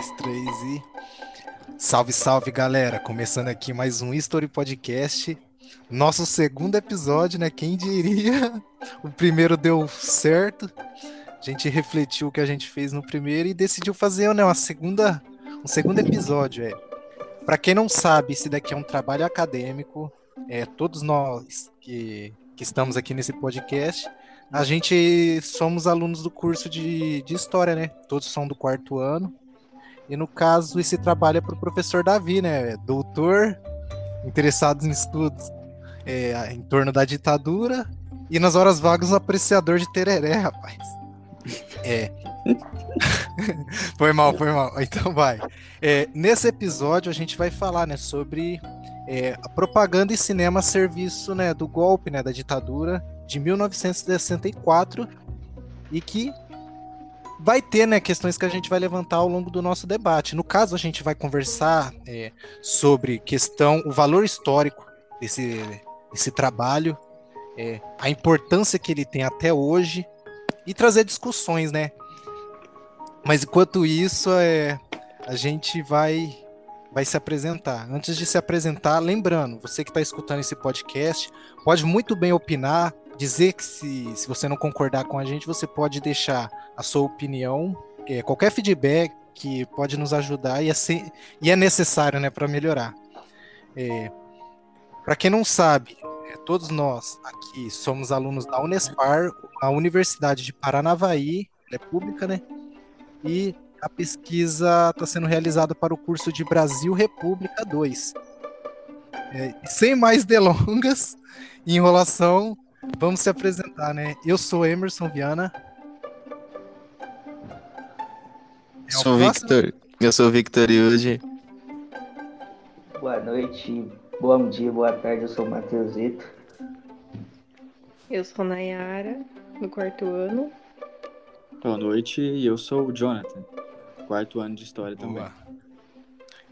dois, três e. Salve, salve, galera! Começando aqui mais um History Podcast. Nosso segundo episódio, né? Quem diria? O primeiro deu certo. A gente refletiu o que a gente fez no primeiro e decidiu fazer né, uma segunda, um segundo episódio. É. Para quem não sabe, esse daqui é um trabalho acadêmico. É, todos nós que, que estamos aqui nesse podcast, a gente somos alunos do curso de, de História, né? Todos são do quarto ano. E no caso, esse trabalho é para o professor Davi, né? Doutor, interessado em estudos é, em torno da ditadura e nas horas vagas apreciador de tereré, rapaz. É. foi mal, foi mal. Então vai. É, nesse episódio a gente vai falar, né, sobre é, a propaganda e cinema a serviço, né, do golpe, né, da ditadura de 1964 e que vai ter né, questões que a gente vai levantar ao longo do nosso debate. No caso, a gente vai conversar é, sobre questão, o valor histórico desse, desse trabalho, é, a importância que ele tem até hoje e trazer discussões, né? Mas enquanto isso, é, a gente vai vai se apresentar. Antes de se apresentar, lembrando, você que está escutando esse podcast, pode muito bem opinar, dizer que se, se você não concordar com a gente, você pode deixar a sua opinião, é, qualquer feedback que pode nos ajudar e é, ser, e é necessário né, para melhorar. É, para quem não sabe, é, todos nós aqui somos alunos da Unespar, a Universidade de Paranavaí, é pública, né? E a pesquisa está sendo realizada para o curso de Brasil República 2. É, sem mais delongas e enrolação, Vamos se apresentar, né? Eu sou Emerson Viana. É sou Victor. Eu sou Victor Yuji. Boa noite, bom dia, boa tarde. Eu sou o Matheusito. Eu sou Nayara, no quarto ano. Boa noite, e eu sou o Jonathan, quarto ano de História Boa. também.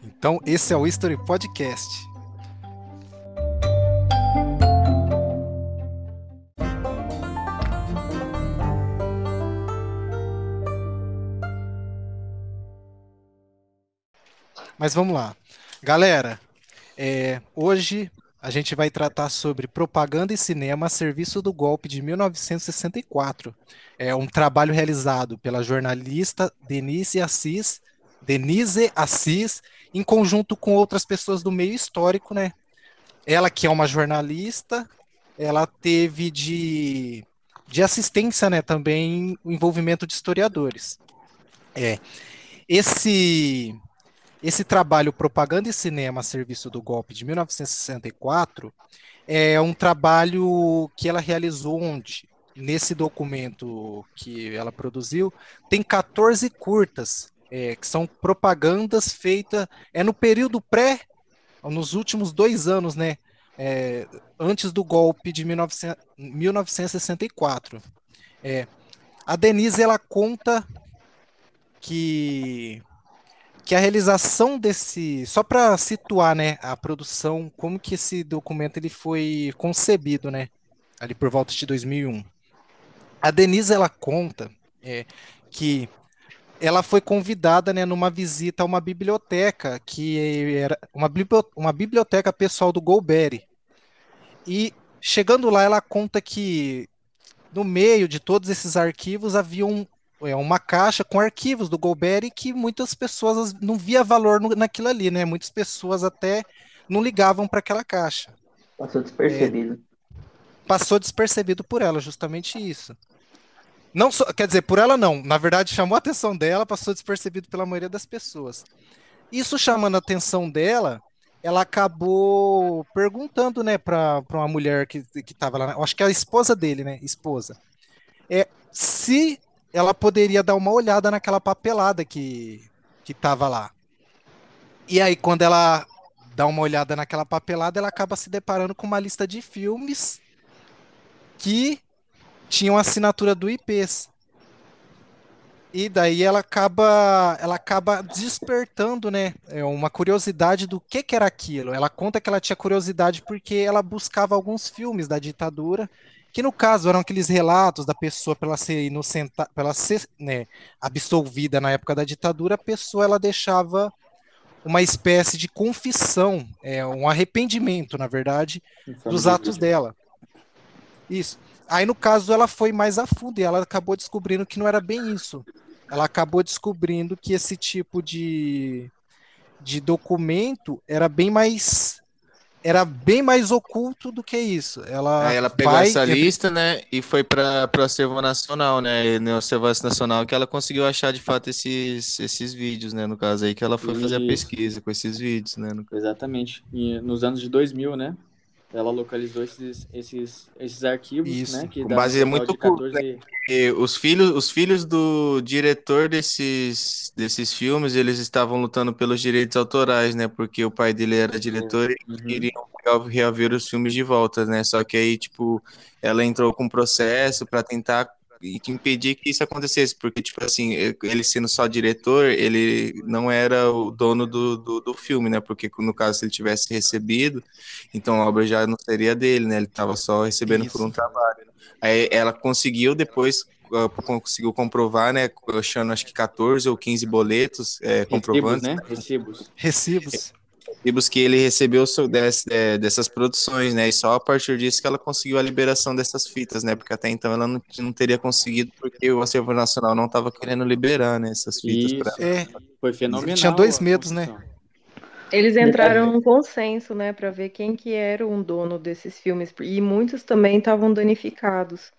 Então, esse é o History Podcast. Mas vamos lá. Galera, é, hoje a gente vai tratar sobre propaganda e cinema a serviço do golpe de 1964. É um trabalho realizado pela jornalista Denise Assis, Denise Assis, em conjunto com outras pessoas do meio histórico, né? Ela que é uma jornalista, ela teve de, de assistência, né, também o envolvimento de historiadores. É. Esse esse trabalho Propaganda e Cinema a Serviço do Golpe de 1964 é um trabalho que ela realizou onde, nesse documento que ela produziu, tem 14 curtas, é, que são propagandas feitas é no período pré, nos últimos dois anos, né? É, antes do golpe de 1900, 1964. É, a Denise ela conta que que a realização desse, só para situar, né, a produção, como que esse documento ele foi concebido, né, ali por volta de 2001. A Denise ela conta é, que ela foi convidada, né, numa visita a uma biblioteca que era uma, uma biblioteca pessoal do Golbery. E chegando lá, ela conta que no meio de todos esses arquivos havia um, é uma caixa com arquivos do Golbery que muitas pessoas não via valor no, naquilo ali, né? Muitas pessoas até não ligavam para aquela caixa. Passou despercebido. É, passou despercebido por ela, justamente isso. Não só, quer dizer, por ela não. Na verdade, chamou a atenção dela, passou despercebido pela maioria das pessoas. Isso chamando a atenção dela, ela acabou perguntando, né, para uma mulher que, que tava lá, acho que é a esposa dele, né, esposa, é se ela poderia dar uma olhada naquela papelada que, que tava lá. E aí, quando ela dá uma olhada naquela papelada, ela acaba se deparando com uma lista de filmes que tinham assinatura do IPs. E daí ela acaba, ela acaba despertando, né, é, uma curiosidade do que, que era aquilo. Ela conta que ela tinha curiosidade porque ela buscava alguns filmes da ditadura que no caso eram aqueles relatos da pessoa pela ser inocenta, pela ser né, absolvida na época da ditadura, a pessoa ela deixava uma espécie de confissão, é, um arrependimento, na verdade, dos atos dela. Isso. Aí, no caso, ela foi mais a fundo e ela acabou descobrindo que não era bem isso. Ela acabou descobrindo que esse tipo de, de documento era bem mais era bem mais oculto do que isso. Ela, Aí ela pegou essa lista, né, e foi para o acervo nacional, né, e no acervo nacional que ela conseguiu achar de fato esses, esses vídeos, né, no caso aí que ela foi fazer a pesquisa com esses vídeos, né. No... Exatamente. E nos anos de 2000, né, ela localizou esses, esses, esses arquivos, Isso. né? Que dá é muito 14... né? Os filhos, os filhos do diretor desses, desses filmes, eles estavam lutando pelos direitos autorais, né? Porque o pai dele era diretor Uhum. e queriam reaver os filmes de volta, né? Só que aí, tipo, ela entrou com um processo para tentar e que impedir que isso acontecesse, porque, tipo assim, ele sendo só diretor, ele não era o dono do, do, do, filme, né? Porque, no caso, se ele tivesse recebido, então a obra já não seria dele, né? Ele estava só recebendo isso. por um trabalho. Aí ela conseguiu depois, uh, conseguiu comprovar, né? Achando acho que 14 ou 15 boletos é, comprovantes. né? Recibos. Recibos recibos que ele recebeu é, dessas produções, né? E só a partir disso que ela conseguiu a liberação dessas fitas, né? Porque até então ela não, não teria conseguido porque o acervo nacional não estava querendo liberar, né? Essas fitas. Isso. Pra... É, Foi fenomenal. Tinha dois medos, né? Eles entraram num consenso, né, para ver quem que era um dono desses filmes e muitos também estavam danificados.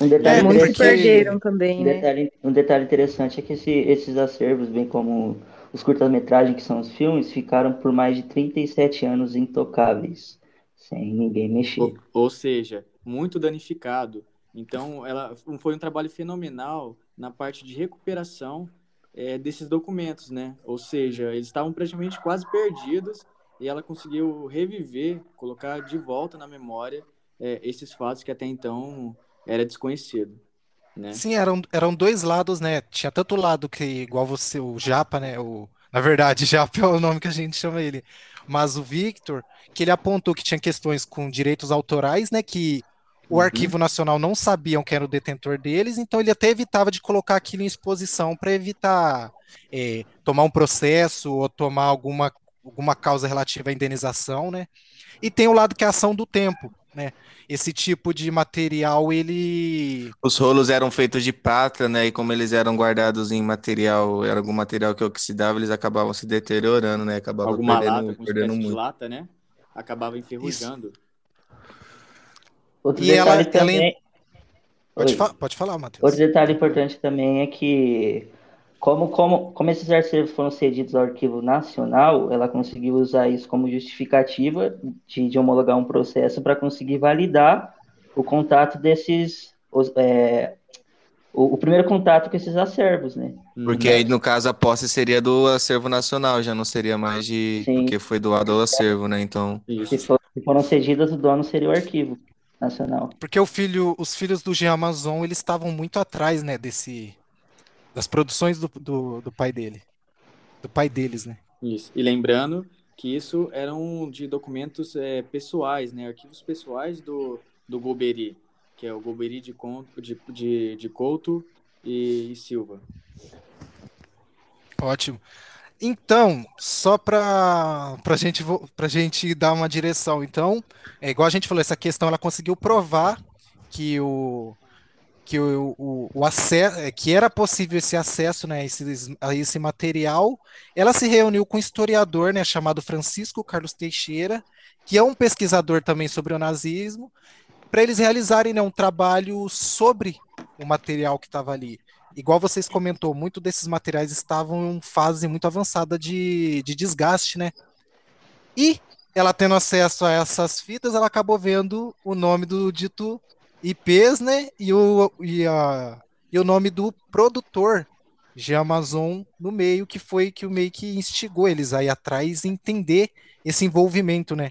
Um detalhe é, muitos porque... perderam também, um né? Detalhe, um detalhe interessante é que esse, esses acervos, bem como os curtas-metragens, que são os filmes, ficaram por mais de 37 anos intocáveis, sem ninguém mexer. Ou, ou seja, muito danificado. Então, ela foi um trabalho fenomenal na parte de recuperação é, desses documentos, né? Ou seja, eles estavam praticamente quase perdidos e ela conseguiu reviver, colocar de volta na memória é, esses fatos que até então era desconhecido. Né? Sim, eram, eram dois lados, né? Tinha tanto o lado que, igual você, o Japa, né? O, na verdade, Japa é o nome que a gente chama ele. Mas o Victor, que ele apontou que tinha questões com direitos autorais, né? Que o Uhum. Arquivo Nacional não sabiam quem era o detentor deles, então ele até evitava de colocar aquilo em exposição para evitar é, tomar um processo ou tomar alguma, alguma causa relativa à indenização, né? E tem o lado que é a ação do tempo, né? Esse tipo de material, ele. Os rolos eram feitos de prata, né? E como eles eram guardados em material, era algum material que oxidava, eles acabavam se deteriorando, né? Acabavam Alguma perdendo, lata, com perdendo muito. lata, né? Acabava enferrujando. Outro E ela- detalhe ela- também. Pode, fa- pode falar, Matheus. Outro detalhe importante também é que, como, como, como esses arquivos foram cedidos ao Arquivo Nacional, ela conseguiu usar isso como justificativa de, de homologar um processo para conseguir validar o contato desses. os- é, o, o primeiro contato com esses acervos, né? Porque aí, no caso, a posse seria do acervo nacional, já não seria mais de. Sim. Porque foi doado ao acervo, né? Então. Se, for- se foram cedidas, o dono seria o Arquivo Nacional. Porque o filho, os filhos do Jean Amazon, eles estavam muito atrás, né, desse das produções do, do, do pai dele. Do pai deles, né? Isso. E lembrando que isso eram de documentos é, pessoais, né? Arquivos pessoais do, do Golbery, que é o Golbery de, Con- de, de, de Couto e, e Silva. Ótimo. Então, só para para gente pra gente dar uma direção. Então, é igual a gente falou, essa questão ela conseguiu provar que o que o, o, o acesso, que era possível esse acesso, né, esse, a esse material. Ela se reuniu com um historiador, né, chamado Francisco Carlos Teixeira, que é um pesquisador também sobre o nazismo, para eles realizarem, né, um trabalho sobre o material que estava ali. Igual vocês comentou, muito desses materiais estavam em fase muito avançada de, de desgaste, né? E ela tendo acesso a essas fitas, ela acabou vendo o nome do dito IPs, né? E o, e, a, e o nome do produtor de Amazon no meio, que foi que o meio que instigou eles aí atrás e entender esse envolvimento, né?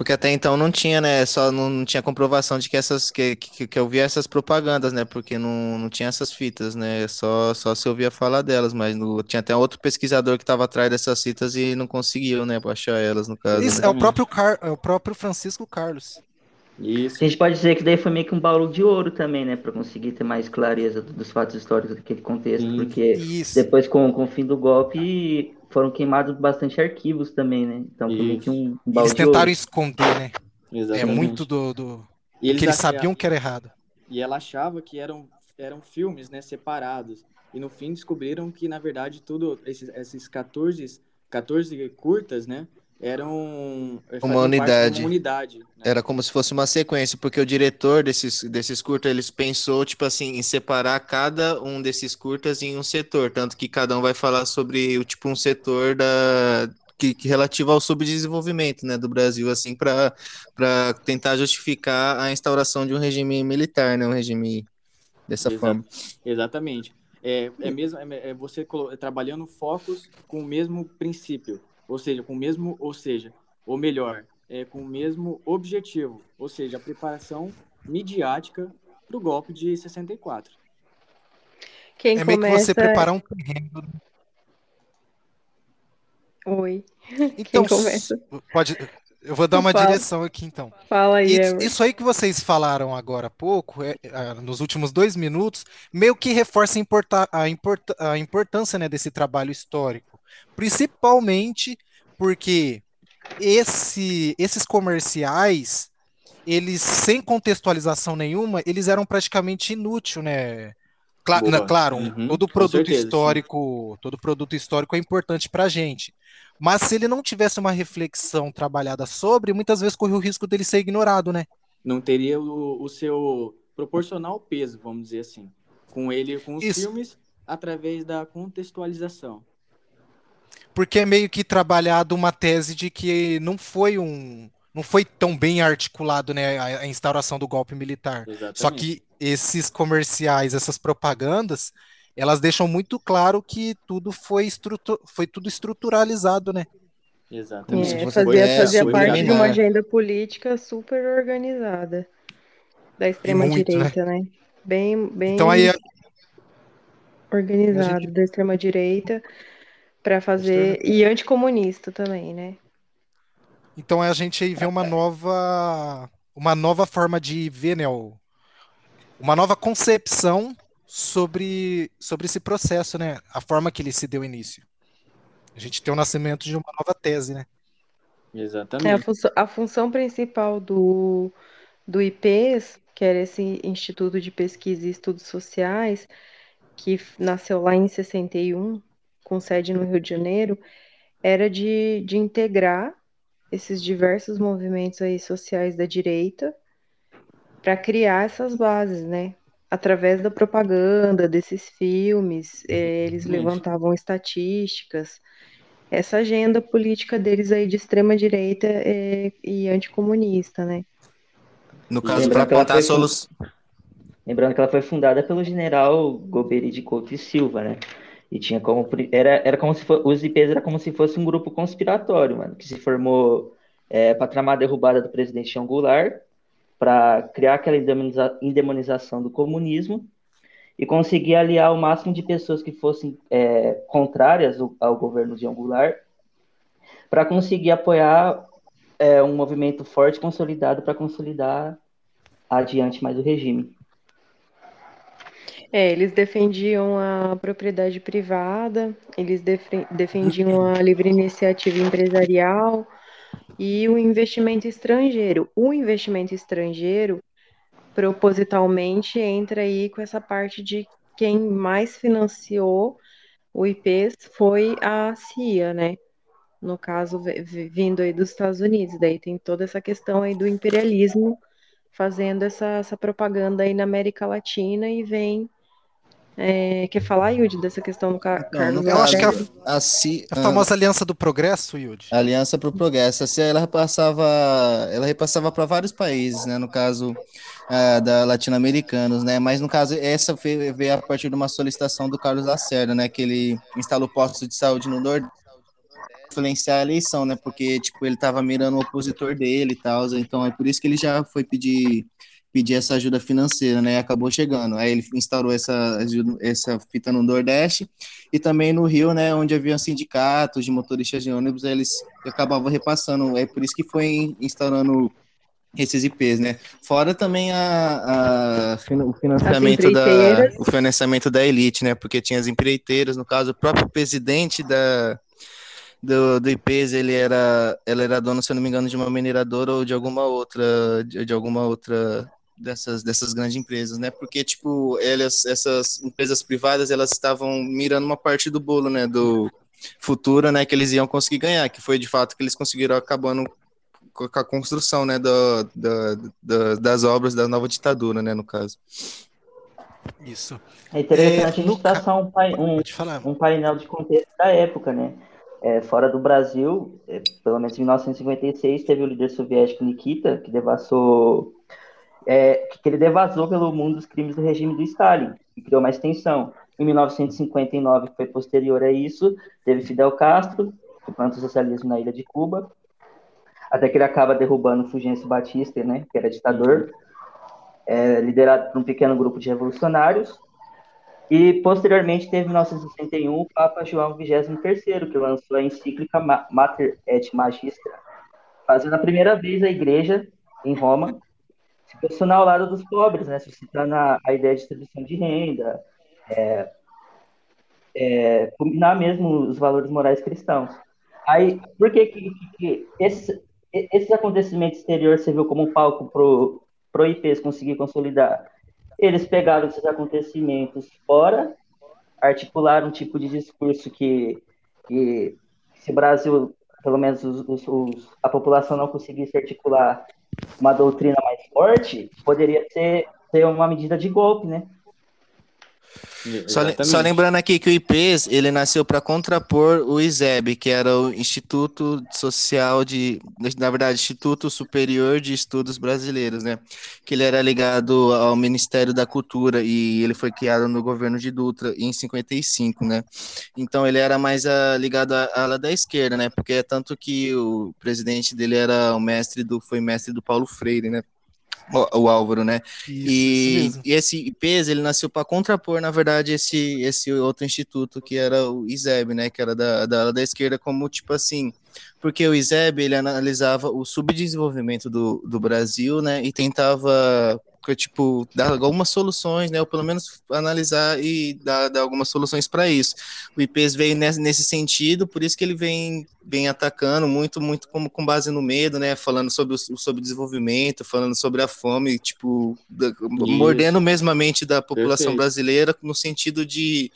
Porque até então não tinha, né? Só não, não tinha comprovação de que essas que, que, que eu via essas propagandas, né? Porque não, não tinha essas fitas, né? Só, só se ouvia falar delas, mas no, tinha até outro pesquisador que estava atrás dessas fitas e não conseguiu, né? Achar elas, no caso. Isso, né? é o próprio, Car, é o próprio Francisco Carlos. Isso. A gente pode dizer que daí foi meio que um baú de ouro também, né? Pra conseguir ter mais clareza do- dos fatos históricos daquele contexto. Sim. Porque Isso. depois, com, com o fim do golpe, foram queimados bastante arquivos também, né? Então foi meio que um, um baú Eles de ouro. tentaram esconder, né? É Exatamente. muito do, do E eles eles achavam- sabiam que era errado. E ela achava que eram, eram filmes, né, separados. E no fim descobriram que, na verdade, tudo, esses, esses 14, 14 curtas, né, eram... unidade. Uma unidade né? Era como se fosse uma sequência, porque o diretor desses, desses curtas, eles pensou, tipo assim, em separar cada um desses curtas em um setor, tanto que cada um vai falar sobre, o tipo, um setor da, que, que relativo ao subdesenvolvimento, né, do Brasil, assim, para para tentar justificar a instauração de um regime militar, né, um regime dessa Exato. forma. Exatamente. É, é mesmo é, é você trabalhando focos com o mesmo princípio, ou seja, com o mesmo, ou seja, ou melhor, é, com o mesmo objetivo, ou seja, a preparação midiática para o golpe de 64. Quem É meio que começa... você preparar um terreno. Oi, Então, começa? pode. Eu vou dar uma Fala. direção aqui então. fala aí, Isso, aí que vocês falaram agora há pouco, é, é, nos últimos dois minutos, meio que reforça a, importa- a importa- a importância, né, desse trabalho histórico. Principalmente porque esse- esses comerciais, eles, sem contextualização nenhuma, eles eram praticamente inúteis, né? Cla- Boa. na- claro, um- Uhum, todo produto certeza, sim. histórico, todo produto histórico é importante para a gente. Mas se ele não tivesse uma reflexão trabalhada sobre, muitas vezes corre o risco dele ser ignorado, né? Não teria o, o seu proporcional peso, vamos dizer assim, com ele, com os Isso. filmes, através da contextualização. Porque é meio que trabalhado uma tese de que não foi um, não foi tão bem articulado, né, a, a instauração do golpe militar. Exatamente. Só que esses comerciais, essas propagandas, elas deixam muito claro que tudo foi, estrutu foi tudo estruturalizado, né? Exatamente. É, fazia, é, parte de uma agenda política super organizada da extrema-direita, né? Bem, bem Então aí organizado gente- da extrema-direita para fazer. E anticomunista também, né? Então a gente aí vê uma nova, uma nova forma de ver, né, o- uma nova concepção sobre, sobre esse processo, né, a forma que ele se deu início. A gente tem o nascimento de uma nova tese, né? É, a, Exatamente. função, a função principal do, do IPES, que era esse Instituto de Pesquisa e Estudos Sociais, que nasceu lá em 61, com sede no Rio de Janeiro, era de, de integrar esses diversos movimentos aí sociais da direita para criar essas bases, né? Através da propaganda desses filmes, eh, eles Exatamente. levantavam estatísticas, essa agenda política deles aí de extrema direita eh, e anticomunista, né? No caso, para apontar solução. Lembrando que ela foi fundada pelo general Goberi de Couto e Silva, né? E tinha como era, era como se fosse, os IPs era como se fosse um grupo conspiratório, mano, que se formou é, para tramar a derrubada do presidente João Goulart, para criar aquela indemoniza- indemonização do comunismo e conseguir aliar o máximo de pessoas que fossem é, contrárias ao, ao governo de João Goulart, para conseguir apoiar é, um movimento forte, consolidado, para consolidar adiante mais o regime. É, eles defendiam a propriedade privada, eles defe- defendiam a livre iniciativa empresarial e o investimento estrangeiro. O investimento estrangeiro, propositalmente, entra aí com essa parte de quem mais financiou o IPES foi a CIA, né? No caso, vi- vi- vindo aí dos Estados Unidos. Daí tem toda essa questão aí do imperialismo fazendo essa, essa propaganda aí na América Latina e vem. É, quer falar, Yudi, dessa questão do Ca- Então, Carlos Eu acho que a? A, a ah, famosa Aliança do Progresso, Yudi. Aliança para o Progresso. Essa ela repassava, ela repassava para vários países, né? No caso ah, da latino-americanos, né? Mas no caso essa veio, veio a partir de uma solicitação do Carlos Lacerda, né? Que ele instalou postos de saúde no Nordeste influenciar a eleição, né? Porque tipo ele estava mirando o opositor dele e tal, então é por isso que ele já foi pedir pedir essa ajuda financeira, né? E acabou chegando. Aí ele instaurou essa essa fita no Nordeste e também no Rio, né, onde havia sindicatos de motoristas de ônibus, eles acabavam repassando. É por isso que foi instaurando esses IPs, né? Fora também a, a o financiamento da o financiamento da elite, né? Porque tinha as empreiteiras, no caso, o próprio presidente da do, do IPs, ele era, ela era dono, se eu não me engano, de uma mineradora ou de alguma outra, de, de alguma outra dessas, dessas grandes empresas, né? Porque, tipo, elas, essas empresas privadas, elas estavam mirando uma parte do bolo, né? Do futuro, né? Que eles iam conseguir ganhar, que foi de fato que eles conseguiram acabando com a construção, né? Do, do, do das obras da nova ditadura, né? No caso. Isso. É interessante é, a gente traçar um, um, um painel de contexto da época, né? É, fora do Brasil, é, pelo menos em 1956, teve o líder soviético Nikita, que devassou, é, que ele devasou pelo mundo os crimes do regime do Stalin, e criou mais tensão. Em 1959, que foi posterior a isso, teve Fidel Castro, que planta o socialismo na ilha de Cuba, até que ele acaba derrubando Fulgêncio Batista, né, que era ditador, é, liderado por um pequeno grupo de revolucionários, e, posteriormente, teve em 1961 o Papa João XXIII, que lançou a encíclica Mater et Magistra, fazendo a primeira vez a igreja, em Roma, se posicionar ao lado dos pobres, né, suscitando a, a ideia de distribuição de renda, é, é, combinar mesmo os valores morais cristãos. Aí, por que, que, que esses, esses acontecimentos exteriores serviu como palco para o IPs conseguir consolidar? Eles pegaram esses acontecimentos fora, articularam um tipo de discurso que, que se o Brasil, pelo menos os, os, os, a população não conseguisse articular uma doutrina mais forte, poderia ser, ser uma medida de golpe, né? Só, só, lembrando aqui que o IPES ele nasceu para contrapor o ISEB, que era o Instituto Social de, na verdade, Instituto Superior de Estudos Brasileiros, né? Que ele era ligado ao Ministério da Cultura e ele foi criado no governo de Dutra em 55, né? Então ele era mais a, ligado à ala da esquerda, né? Porque é tanto que o presidente dele era o mestre do, foi mestre do Paulo Freire, né? O, o Álvaro, né? Isso, e, e, esse IPES, ele nasceu para contrapor, na verdade, esse, esse outro instituto que era o ISEB, né? Que era da, da, da esquerda, como tipo assim, porque o ISEB ele analisava o subdesenvolvimento do, do Brasil, né, e tentava tipo dar algumas soluções, né, ou pelo menos analisar e dar, dar algumas soluções para isso. O IPES veio nesse, nesse, sentido, por isso que ele vem, vem atacando muito, muito como com base no medo, né, falando sobre o sobre desenvolvimento, falando sobre a fome, tipo da, mordendo mesmo a mente da população Perfeito. brasileira no sentido de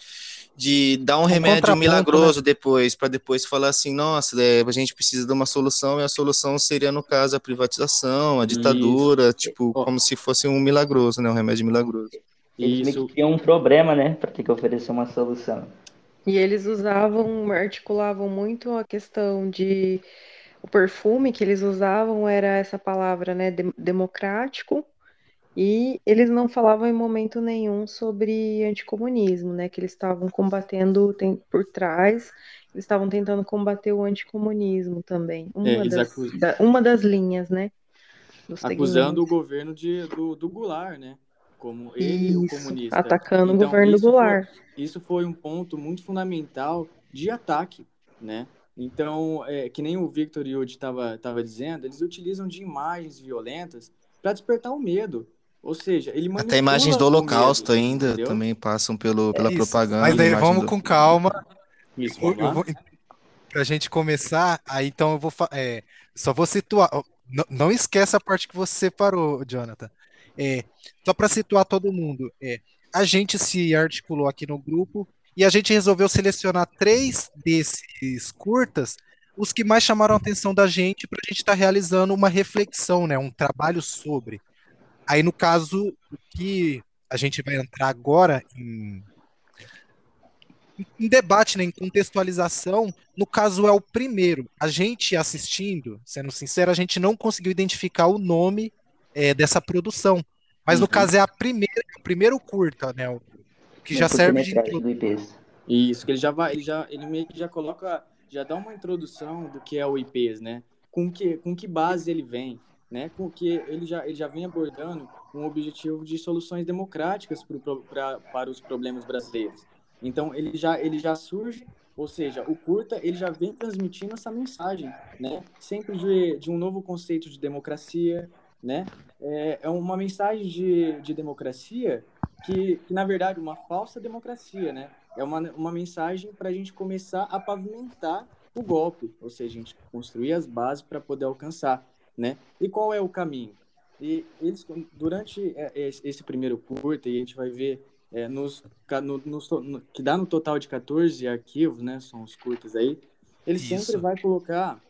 de dar um, um remédio milagroso né? depois, para depois falar assim, nossa, é, a gente precisa de uma solução, e a solução seria, no caso, a privatização, a ditadura, Isso. tipo, oh. como se fosse um milagroso, né? Um remédio milagroso. Isso. Tinha um problema, né? Para ter que oferecer uma solução. E eles usavam, articulavam muito a questão de o perfume que eles usavam era essa palavra, né, democrático, e eles não falavam em momento nenhum sobre anticomunismo, né? Que eles estavam combatendo tem, por trás, eles estavam tentando combater o anticomunismo também. Uma, é, das, da, uma das linhas, né? Acusando o governo de, do, do Goulart, né? Como ele, Isso, o comunista. Atacando então, o governo do Goulart. Foi, isso foi um ponto muito fundamental de ataque, né? Então, é, que nem o Victor Yud estava dizendo, eles utilizam de imagens violentas para despertar o medo. Ou seja, ele Até imagens do Holocausto medo, ainda entendeu? também passam pelo, pela é propaganda. Mas aí vamos do... com calma. Isso, eu, eu vou, pra gente começar, aí então eu vou é, só vou situar. Não, não esqueça a parte que você separou, Jonathan. É, só para situar todo mundo, é, a gente se articulou aqui no grupo e a gente resolveu selecionar três desses curtas, os que mais chamaram a atenção da gente, para a gente estar tá realizando uma reflexão, né, um trabalho sobre. Aí, no caso, o que a gente vai entrar agora em, em debate, né, em contextualização, no caso é o primeiro. A gente assistindo, sendo sincero, a gente não conseguiu identificar o nome é, dessa produção. Mas uhum. no caso é a primeira, o primeiro curta, né? O, que já serve de Isso, que ele já vai, ele já, ele meio que já coloca, já dá uma introdução do que é o IPs, né? Com que, com que base ele vem, né, com que ele já, ele já vem abordando um objetivo de soluções democráticas pro, pra, para os problemas brasileiros. Então, ele já, ele já surge, ou seja, o curta ele já vem transmitindo essa mensagem, né, sempre de, de um novo conceito de democracia, né? É, é uma mensagem de, de democracia que, que, na verdade, uma falsa democracia, né? É uma, uma mensagem para a gente começar a pavimentar o golpe, ou seja, a gente construir as bases para poder alcançar, né? E qual é o caminho? E eles, durante é, esse primeiro curta, e a gente vai ver é, nos, no, no, no, que dá no total de 14 arquivos, né? São os curtas aí. Ele Isso. sempre vai colocar,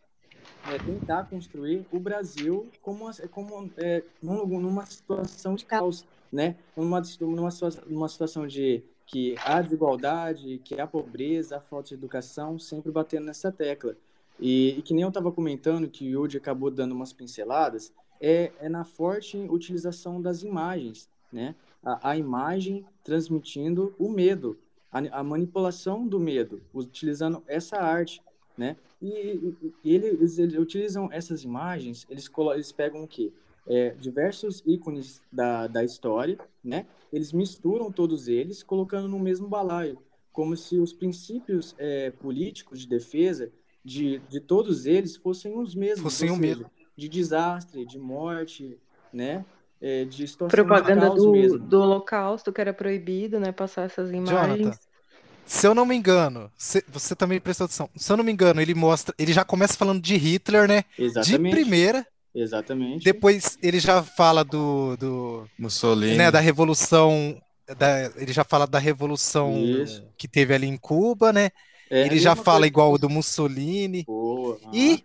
é, tentar construir o Brasil como, como é, numa situação de caos, né? Numa, numa, numa situação de que há desigualdade, que há pobreza, a falta de educação, sempre batendo nessa tecla. E, e que nem eu estava comentando, que o Yudi acabou dando umas pinceladas, é, é na forte utilização das imagens, né? A, a imagem transmitindo o medo, a, a, manipulação do medo, utilizando essa arte, né? E, e, e eles, eles, utilizam essas imagens, eles, eles pegam o quê? É, diversos ícones da, da história, né? Eles misturam todos eles, colocando no mesmo balaio, como se os princípios é, políticos de defesa de, de todos eles fossem os mesmos. Fossem o mesmo de desastre, de morte, né? É, de situação Propaganda de do, mesmo. do Holocausto, que era proibido, né? Passar essas imagens. Jonathan, se eu não me engano, se, você também prestou atenção. Se eu não me engano, ele mostra, ele já começa falando de Hitler, né? Exatamente. De primeira. Exatamente. Depois ele já fala do, do Mussolini, né? Da revolução, da, ele já fala da revolução Isso. que teve ali em Cuba, né? É, ele já fala igual o do Mussolini. Boa. E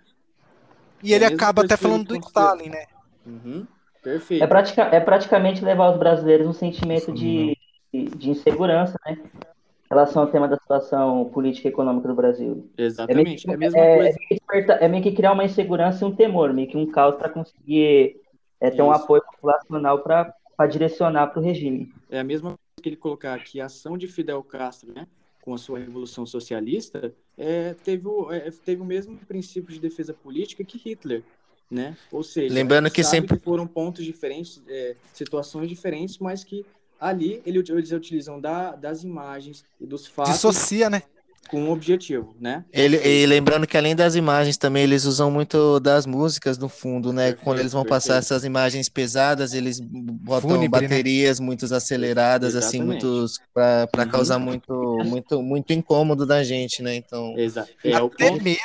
e é ele acaba até falando do Stalin, né? Uhum. Perfeito. É, pratica, é praticamente levar os brasileiros um sentimento de, de insegurança, né? Em relação ao tema da situação política e econômica do Brasil. Exatamente, é, meio, é a mesma é, coisa. É meio, que criar uma insegurança e um temor, meio que um caos para conseguir é, ter Isso. um apoio populacional para direcionar para o regime. É a mesma coisa que ele colocar aqui, a ação de Fidel Castro, né? Com a sua revolução socialista, é, teve, o, é, teve o mesmo princípio de defesa política que Hitler, né? Ou seja, lembrando que sempre que foram pontos diferentes, é, situações diferentes, mas que ali eles utilizam da, das imagens e dos fatos. Dissocia, né? Com um objetivo, né? Ele, e lembrando que além das imagens também eles usam muito das músicas no fundo, né? Perfeito, Quando eles vão perfeito. passar essas imagens pesadas, eles botam Fúnebre, né? baterias né? muito aceleradas, assim, Exatamente. assim, muitos para uhum. causar muito, muito, muito incômodo da gente, né? Então, Exato. É Até mesmo.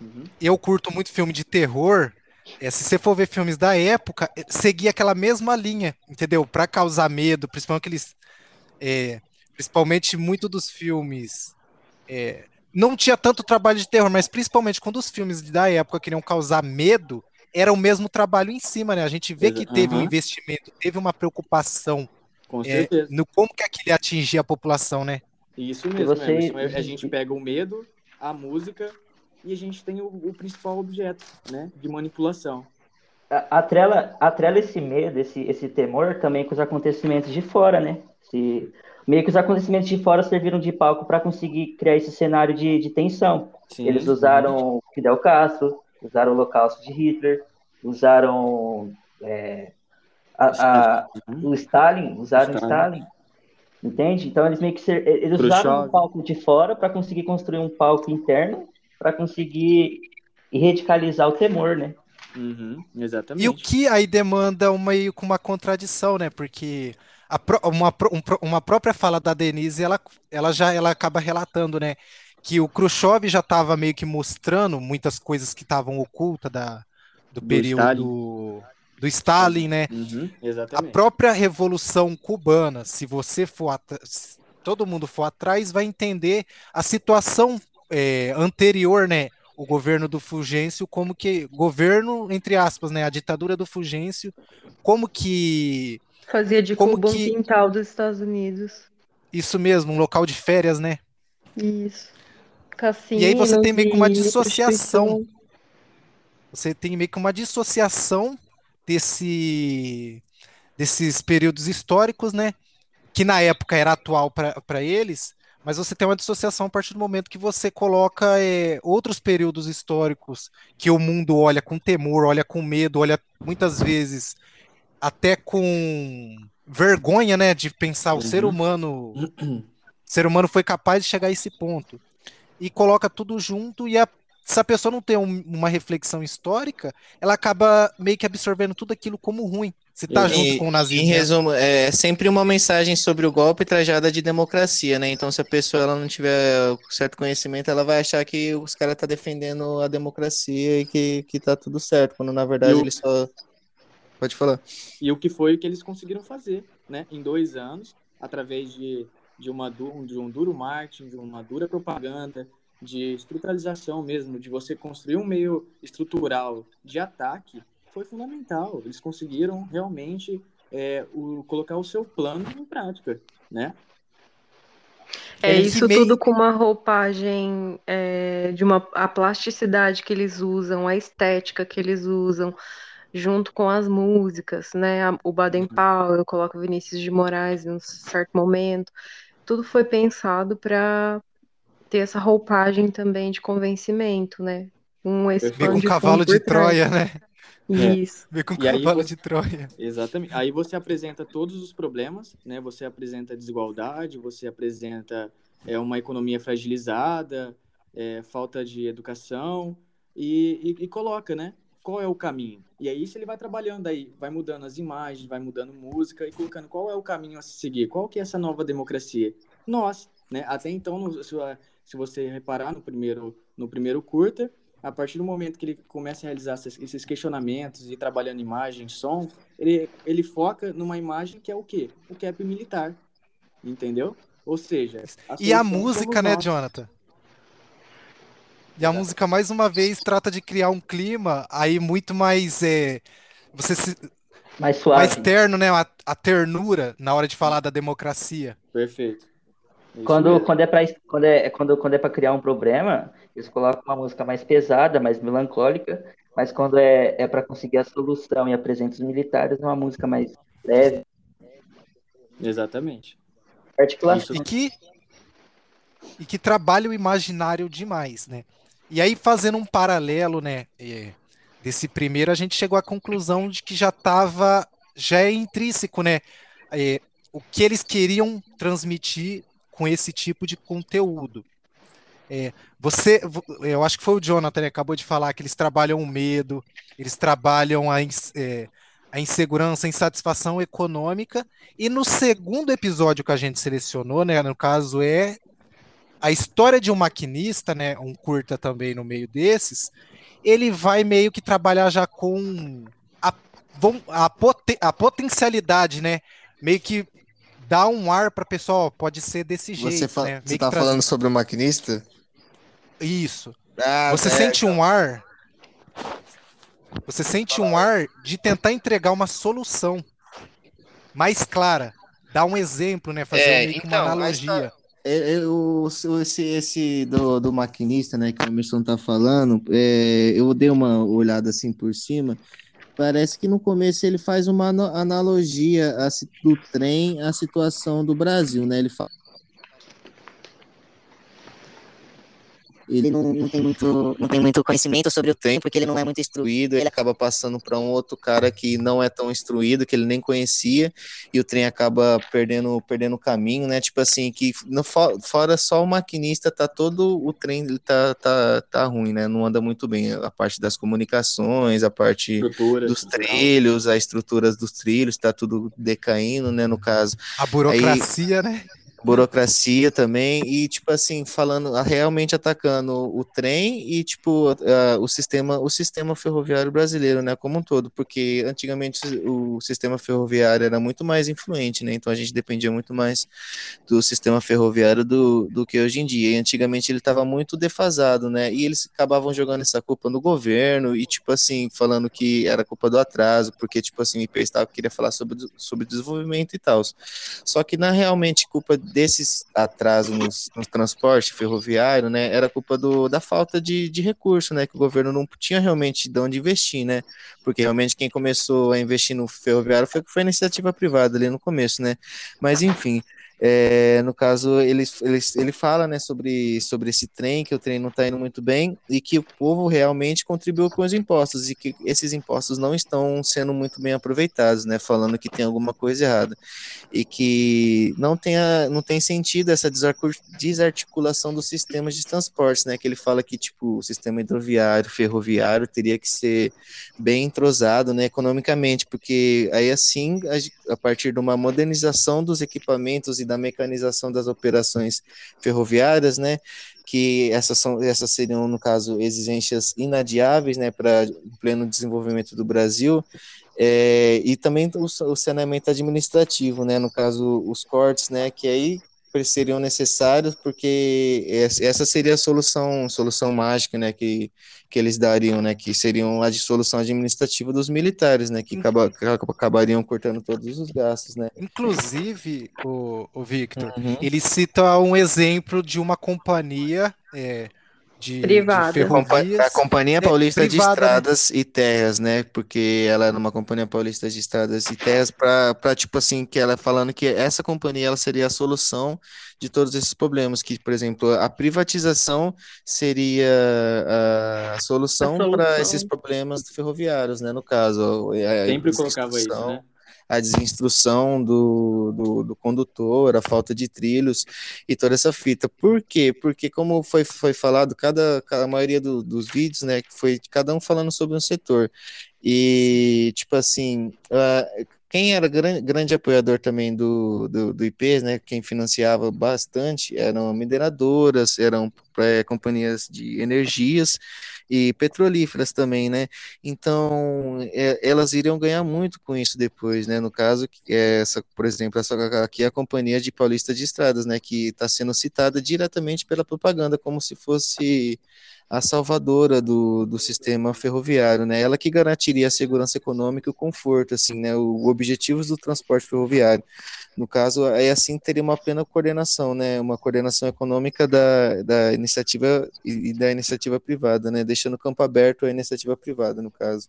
Uhum. Eu curto muito filme de terror. É, se você for ver filmes da época, é, seguia aquela mesma linha, entendeu? Para causar medo, principalmente aqueles, é, principalmente muito dos filmes é, não tinha tanto trabalho de terror, mas principalmente quando os filmes da época queriam causar medo, era o mesmo trabalho em cima, né? A gente vê que teve uhum. um investimento, teve uma preocupação é, no como que aquilo atingia a população, né? Isso mesmo, você... a gente pega o medo, a música e a gente tem o, o principal objeto, né? De manipulação. Atrela, atrela esse medo, esse, esse temor também com os acontecimentos de fora, né? Se meio que os acontecimentos de fora serviram de palco para conseguir criar esse cenário de, de tensão. Sim, Eles usaram sim. Fidel Castro, usaram o Holocausto de Hitler, usaram é, a, a, o Stalin, usaram o Stalin. Stalin. Entende? Então eles meio que ser, eles usaram um palco de fora para conseguir construir um palco interno para conseguir radicalizar o temor, né? Uhum, exatamente. E o que aí demanda uma, uma contradição, né? Porque a, uma, uma própria fala da Denise, ela, ela já ela acaba relatando, né? Que o Khrushchev já estava meio que mostrando muitas coisas que estavam ocultas da, do, do período Stalin. do Stalin, né? Uhum, a própria Revolução Cubana, se você for todo mundo for atrás, vai entender a situação é, anterior, né? O governo do Fulgêncio, como que governo entre aspas, né? A ditadura do Fulgêncio, como que Fazia de Como Cuba um quintal dos Estados Unidos. Isso mesmo, um local de férias, né? Isso. Cassino, e aí você tem meio que uma dissociação. Você tem meio que uma dissociação desse, desses períodos históricos, né? Que na época era atual para eles, mas você tem uma dissociação a partir do momento que você coloca é, outros períodos históricos que o mundo olha com temor, olha com medo, olha muitas vezes até com vergonha, né, de pensar o uhum. ser humano, o ser humano foi capaz de chegar a esse ponto. E coloca tudo junto e a, se a pessoa não tem um, uma reflexão histórica, ela acaba meio que absorvendo tudo aquilo como ruim. Se tá E- junto com o nazismo. Em resumo, é sempre uma mensagem sobre o golpe trajada de democracia, né? Então, se a pessoa ela não tiver certo conhecimento, ela vai achar que os caras tá defendendo a democracia e que, que tá tudo certo, quando na verdade E o- eles só. Pode falar. E o que foi que eles conseguiram fazer, né? Em dois anos, através de, de, uma, de um duro marketing, de uma dura propaganda, de estruturalização mesmo, de você construir um meio estrutural de ataque, foi fundamental. Eles conseguiram realmente é, o, colocar o seu plano em prática, né? É Ele isso meio- tudo com uma roupagem é, de uma a plasticidade que eles usam, a estética que eles usam, junto com as músicas, né? O Baden Powell, coloca o Vinícius de Moraes em um certo momento. Tudo foi pensado para ter essa roupagem também de convencimento, né? Um esse Vem Vem pano com de cavalo de. Troia, né? É. Isso. Vem com E aí cavalo você- de Troia. Exatamente. Aí você apresenta todos os problemas, né? Você apresenta desigualdade, você apresenta é, uma economia fragilizada, é, falta de educação e, e- e coloca, né? Qual é o caminho? E aí se ele vai trabalhando aí, vai mudando as imagens, vai mudando música e colocando qual é o caminho a se seguir, qual que é essa nova democracia? Nós, né? Até então, se, você reparar no primeiro, no primeiro curta, a partir do momento que ele começa a realizar esses- questionamentos e trabalhando imagem, som, ele, ele foca numa imagem que é o quê? O cap militar. Entendeu? Ou seja, E a música, né. Jonathan? E a música, mais uma vez, trata de criar um clima aí muito mais. É, você se, Mais suave. mais terno, né? A, a ternura na hora de falar da democracia. Perfeito. Isso Quando, mesmo. quando é para quando é, quando, quando é para criar um problema, eles colocam uma música mais pesada, mais melancólica, mas quando é, é para conseguir a solução e apresenta os militares, é uma música mais leve, Exatamente. articulação. E que, e que trabalha o imaginário demais, né? E aí, fazendo um paralelo, né? desse primeiro, a gente chegou à conclusão de que já estava, já é intrínseco, né? é, o que eles queriam transmitir com esse tipo de conteúdo. É, você, vo- eu acho que foi o Jonathan, né, acabou de falar que eles trabalham o medo, eles trabalham a, é, a insegurança, a insatisfação econômica, e no segundo episódio que a gente selecionou, né, no caso é a história de um maquinista, né, um curta também no meio desses, ele vai meio que trabalhar já com a, vom- a, poten- a potencialidade, né, meio que dá um ar para pessoal, pode ser desse jeito, Você, fa- né, você tá trazer- falando sobre o maquinista? isso. Ah, Você é, sente um ar. Você sente um ar de tentar entregar uma solução mais clara. Dar um exemplo, né? Fazer É, meio que uma então, a analogia. É, é, o, esse, esse do, do maquinista, né, que o Emerson tá falando, é, eu dei uma olhada assim por cima. Parece que no começo ele faz uma analogia a do trem à situação do Brasil, né? Ele fala. Ele não, não tem muito, não tem muito conhecimento sobre o trem, porque ele não é muito instruído, ele acaba passando para um outro cara que não é tão instruído, que ele nem conhecia, e o trem acaba perdendo perdendo o caminho, né? Tipo assim, que no, fo- fora só o maquinista, tá todo o trem ele tá, tá, tá ruim, né? Não anda muito bem. A parte das comunicações, a parte Estrutura. dos trilhos, as estruturas dos trilhos, tá tudo decaindo, né? No caso A burocracia, né? Burocracia também e tipo assim falando realmente atacando o trem e tipo a- o sistema o sistema ferroviário brasileiro né como um todo porque antigamente o sistema ferroviário era muito mais influente né então a gente dependia muito mais do sistema ferroviário do, do que hoje em dia e antigamente ele estava muito defasado né e eles acabavam jogando essa culpa no governo e tipo assim falando que era culpa do atraso porque tipo assim o IP estava queria falar sobre sobre desenvolvimento e tal só que na realmente culpa desses atrasos nos, no transporte ferroviário, né, era culpa do, da falta de, de recurso, né, que o governo não tinha realmente de onde investir, né, porque realmente quem começou a investir no ferroviário foi, foi a iniciativa privada ali no começo, né, mas enfim, É, no caso, ele, ele, ele fala né, sobre, sobre esse trem, que o trem não está indo muito bem e que o povo realmente contribuiu com os impostos e que esses impostos não estão sendo muito bem aproveitados, né, falando que tem alguma coisa errada. E que não, tenha, não tem sentido essa desarticulação dos sistemas de transportes, né, que ele fala que tipo, o sistema hidroviário, ferroviário teria que ser bem entrosado né, economicamente, porque aí assim, a, a partir de uma modernização dos equipamentos e da mecanização das operações ferroviárias, né, que essas, são, essas seriam, no caso, exigências inadiáveis né, para o pleno desenvolvimento do Brasil, é, e também o, o, saneamento administrativo, né, no caso, os cortes, né, que aí seriam necessários, porque essa seria a solução, solução mágica, né, que, que eles dariam, né, que seriam a dissolução administrativa dos militares, né, que, uhum. acaba, acabariam cortando todos os gastos, né. Inclusive, o, o Victor, uhum. ele cita um exemplo de uma companhia é, de, privada. De ferrovias. A Companhia é, Paulista é, de né? Estradas né? e Terras, né? Porque ela é uma Companhia Paulista de Estradas e Terras para tipo assim, que ela falando que essa companhia ela seria a solução de todos esses problemas, que, por exemplo, a privatização seria a solução, solução. para esses problemas ferroviários, né? No caso. A, Sempre colocava isso, né? A desinstrução do, do, do, condutor, a falta de trilhos e toda essa fita. Por quê? Porque, como foi, foi falado, cada, a maioria do, dos vídeos, né, foi cada um falando sobre um setor. E, tipo assim, uh, quem era grande, grande apoiador também do, do, do IP, né, quem financiava bastante, eram mineradoras, eram é, companhias de energias, e petrolíferas também, né? Então, é, elas iriam ganhar muito com isso depois, né? No caso, é essa, por exemplo, essa aqui é a Companhia de Paulista de Estradas, né? Que está sendo citada diretamente pela propaganda, como se fosse a salvadora do, do sistema ferroviário, né? Ela que garantiria a segurança econômica e o conforto, assim, né? O, objetivos do transporte ferroviário. No caso, aí assim teria uma plena coordenação, né? Uma coordenação econômica da, da iniciativa e da iniciativa privada, né? Deixando o campo aberto à iniciativa privada, no caso.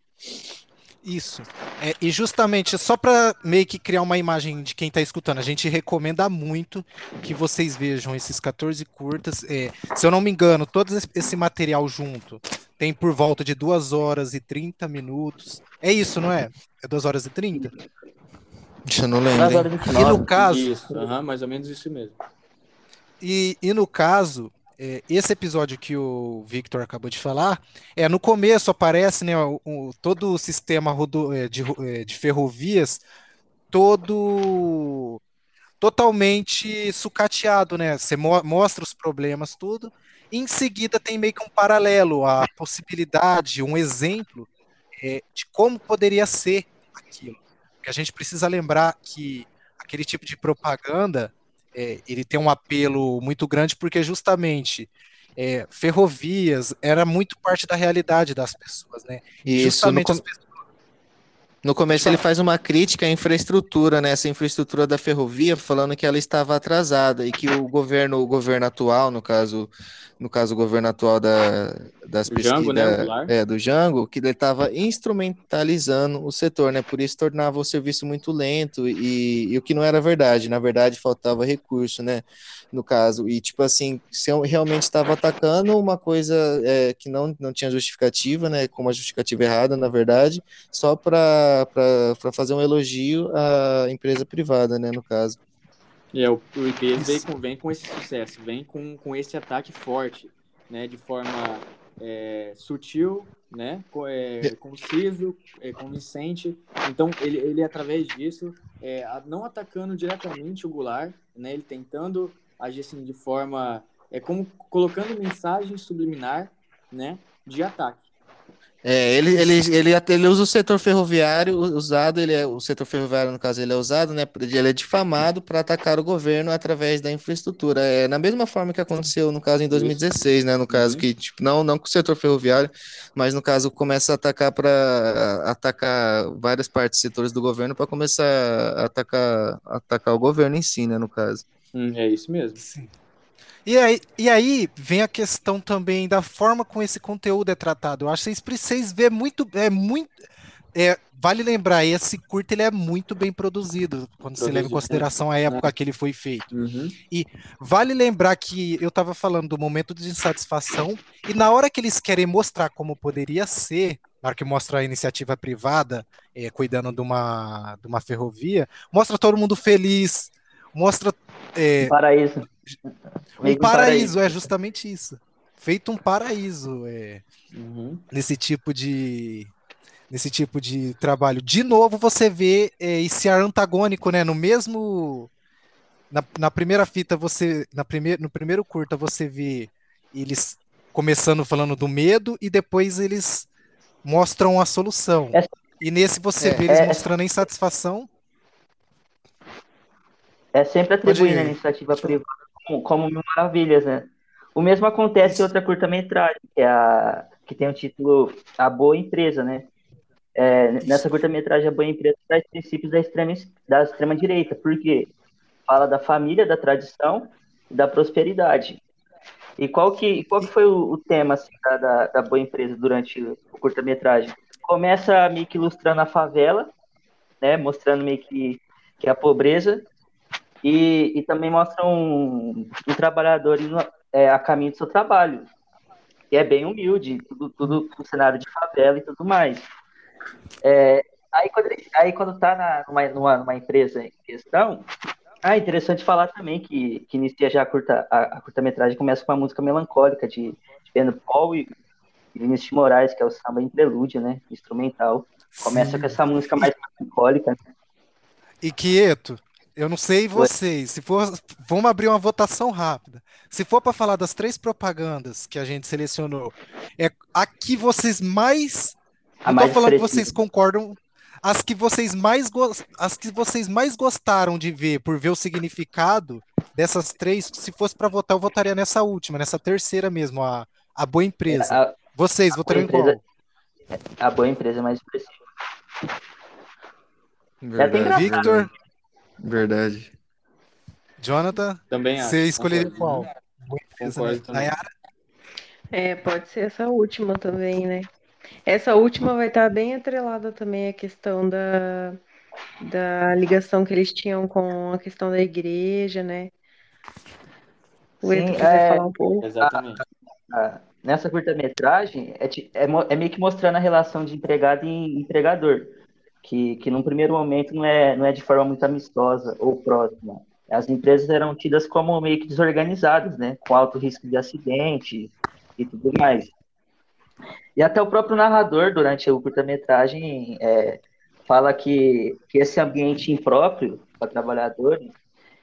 Isso. É, e justamente, só para meio que criar uma imagem de quem está escutando, a gente recomenda muito que vocês vejam esses 14 curtas. É, se eu não me engano, todo esse material junto tem por volta de 2 horas e 30 minutos. É isso, não é? É 2 horas e 30? Já não lembro. E no caso. Isso, uhum, mais ou menos isso mesmo. E, e no caso, esse episódio que o Victor acabou de falar, é no começo aparece né, o, o todo o sistema é, de, é, de ferrovias todo totalmente sucateado, né? Você mo mostra os problemas tudo, em seguida tem meio que um paralelo, a possibilidade, um exemplo é, de como poderia ser aquilo. Porque a gente precisa lembrar que aquele tipo de propaganda é, ele tem um apelo muito grande porque justamente é, ferrovias era muito parte da realidade das pessoas, né? E justamente no, com... pessoas... no começo ele faz uma crítica à infraestrutura, né? Essa infraestrutura da ferrovia, falando que ela estava atrasada e que o governo, o governo atual, no caso no caso o governo atual da, das do pesquisas Jango, né, é, do Jango, que ele estava instrumentalizando o setor, né? Por isso tornava o serviço muito lento e, e, o que não era verdade, na verdade faltava recurso, né? No caso, e tipo assim, se eu realmente estava atacando uma coisa é, que não, não tinha justificativa, né? Com uma justificativa errada, na verdade, só para fazer um elogio à empresa privada, né? No caso. É, o, o IPs vem com, vem com esse sucesso, vem com, com esse ataque forte, né, de forma é, sutil, né, é, conciso, é, convincente. Então, ele, ele através disso, é, não atacando diretamente o Goulart, né, ele tentando agir assim de forma, é como colocando mensagem subliminar, né, de ataque. É, ele, ele, ele, ele usa o setor ferroviário usado, ele é, o setor ferroviário, no caso, ele é usado, né? Ele é difamado para atacar o governo através da infraestrutura. É na mesma forma que aconteceu, no caso, em 2016, né? No caso, uhum. que tipo, não, não com o setor ferroviário, mas no caso começa a atacar para atacar várias partes, setores do governo, para começar a atacar, atacar o governo em si, né? No caso. Hum, é isso mesmo. Sim. E aí, e aí vem a questão também da forma como esse conteúdo é tratado. Eu acho que vocês precisam ver muito, é muito é, vale lembrar, esse curto ele é muito bem produzido, quando se leva em consideração a época que ele foi feito. Uhum. Vale lembrar que eu estava falando do momento de insatisfação, e na hora que eles querem mostrar como poderia ser, na hora que mostra a iniciativa privada é, cuidando de uma, de uma ferrovia, mostra todo mundo feliz, mostra é, Paraíso. Um paraíso, é justamente isso. Feito um paraíso é, Uhum. nesse tipo de nesse tipo de trabalho. De novo, você vê é, esse ar antagônico, né? No mesmo na, na primeira fita você na primeir, no primeiro curta você vê eles começando falando do medo e depois eles mostram a solução. É- E nesse você É, vê eles é- mostrando a insatisfação. É sempre atribuindo a iniciativa privada como, mil maravilhas, né? O mesmo acontece em outra curta-metragem, que, é a, que tem o título A Boa Empresa, né? É, nessa curta-metragem, A Boa Empresa traz princípios da extrema, da extrema-direita, porque fala da família, da tradição e da prosperidade. E qual que, qual que foi o, o tema assim, da, da, Boa Empresa durante o curta-metragem? Começa meio que ilustrando a favela, né? Mostrando meio que, que a pobreza e, e também mostra um, um trabalhador indo é, a caminho do seu trabalho, que é bem humilde, tudo, tudo no cenário de favela e tudo mais. É, aí, quando, aí quando tá na, numa, numa, numa empresa em questão, ah, interessante falar também que, que inicia já a curta, a, a curta-metragem começa com uma música melancólica de, de Pedro Paul e e Vinícius de Moraes, que é o samba em prelúdio, né, instrumental. Começa com essa música mais melancólica, E Quieto, eu não sei vocês, se for, vamos abrir uma votação rápida. Se for para falar das três propagandas que a gente selecionou, é a que vocês mais, A não tô falando que expressiva. vocês concordam, as que vocês mais gos- as que vocês mais gostaram de ver por ver o significado dessas três, se fosse para votar, eu votaria nessa última, nessa terceira mesmo, a, a boa empresa. A, Vocês votariam em qual? empresa- a boa empresa é mais expressiva. É Verdade. engraçado. Victor, Verdade. Jonathan, Também acho. você escolheria concordo. qual? Concordo. Nayara? É, pode ser essa última também, né? Essa última vai estar bem atrelada também à questão da, da ligação que eles tinham com a questão da igreja, né? O quiser é- falar um pouco. Exatamente. Ah, nessa curta-metragem, é, é, é meio que mostrando a relação de empregado e empregador, que, que num primeiro momento não é, não é de forma muito amistosa ou próxima. As empresas eram tidas como meio que desorganizadas, né, com alto risco de acidente e tudo mais. E até o próprio narrador, durante o curta-metragem, é, fala que, que esse ambiente impróprio para trabalhadores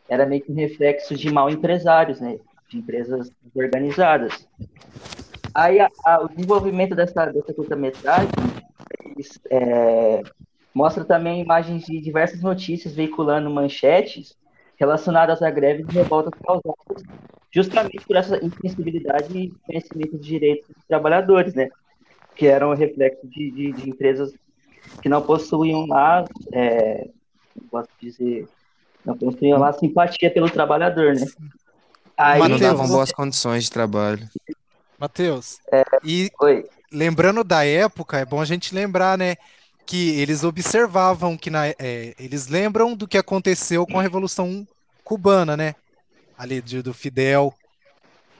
era meio que um reflexo de mal empresários, né, de empresas desorganizadas. Aí a- a- o desenvolvimento dessa, dessa curta-metragem é, mostra também imagens de diversas notícias veiculando manchetes relacionadas a greves e revoltas causadas justamente por essa insensibilidade e conhecimento dos direitos dos trabalhadores, né? Que eram reflexo de, de, de empresas que não possuíam lá, é, posso dizer, não possuíam lá simpatia pelo trabalhador, né? Aí, Não davam você- boas condições de trabalho. Matheus, e oi, lembrando da época, é bom a gente lembrar, né, que eles observavam que na, é, eles lembram do que aconteceu com a Revolução Cubana, né, ali de- do Fidel.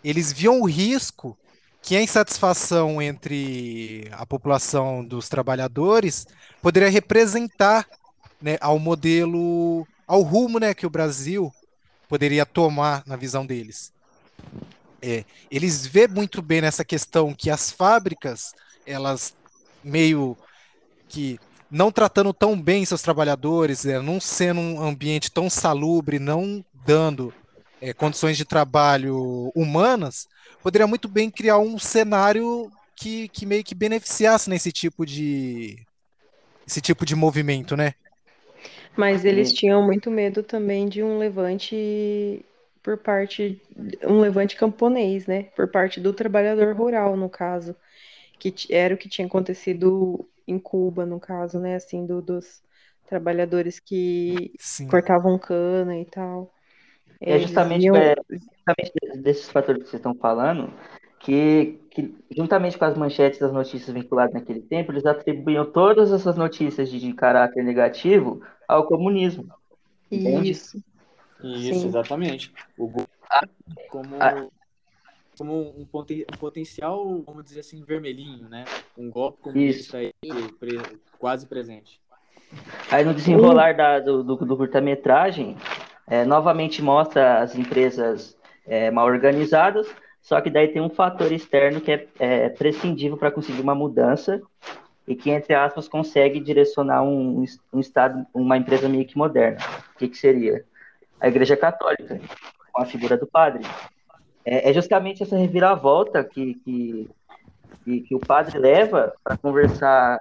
Eles viam o risco que a insatisfação entre a população dos trabalhadores poderia representar, né, ao modelo, ao rumo, né, que o Brasil poderia tomar na visão deles. É, eles vê muito bem nessa questão que as fábricas, elas meio que não tratando tão bem seus trabalhadores, é, não sendo um ambiente tão salubre, não dando é, condições de trabalho humanas, poderia muito bem criar um cenário que, que meio que beneficiasse nesse tipo de esse tipo de movimento, né? Mas eles tinham muito medo também de um levante por parte, um levante camponês, né? Por parte do trabalhador rural, no caso, que era o que tinha acontecido em Cuba, no caso, né? Assim, do- dos trabalhadores que Sim. cortavam cana e tal. É justamente, viam- é, justamente desses fatores que vocês estão falando que, que, juntamente com as manchetes das notícias vinculadas naquele tempo, eles atribuíam todas essas notícias de, de caráter negativo ao comunismo. Entende? Isso. Isso, Sim. exatamente. O Google como, Ah. Como um, poten- um potencial, vamos dizer assim, vermelhinho, né? Um golpe comunista aí, pre- quase presente. Aí no desenrolar da- do, do, do curta-metragem, é, novamente mostra as empresas é, mal organizadas, só que daí tem um fator externo que é, é prescindível para conseguir uma mudança e que, entre aspas, consegue direcionar um, um Estado, uma empresa meio que moderna. O que, que seria? A Igreja Católica, com a figura do padre. É, é justamente essa reviravolta que, que, que, que o padre leva para conversar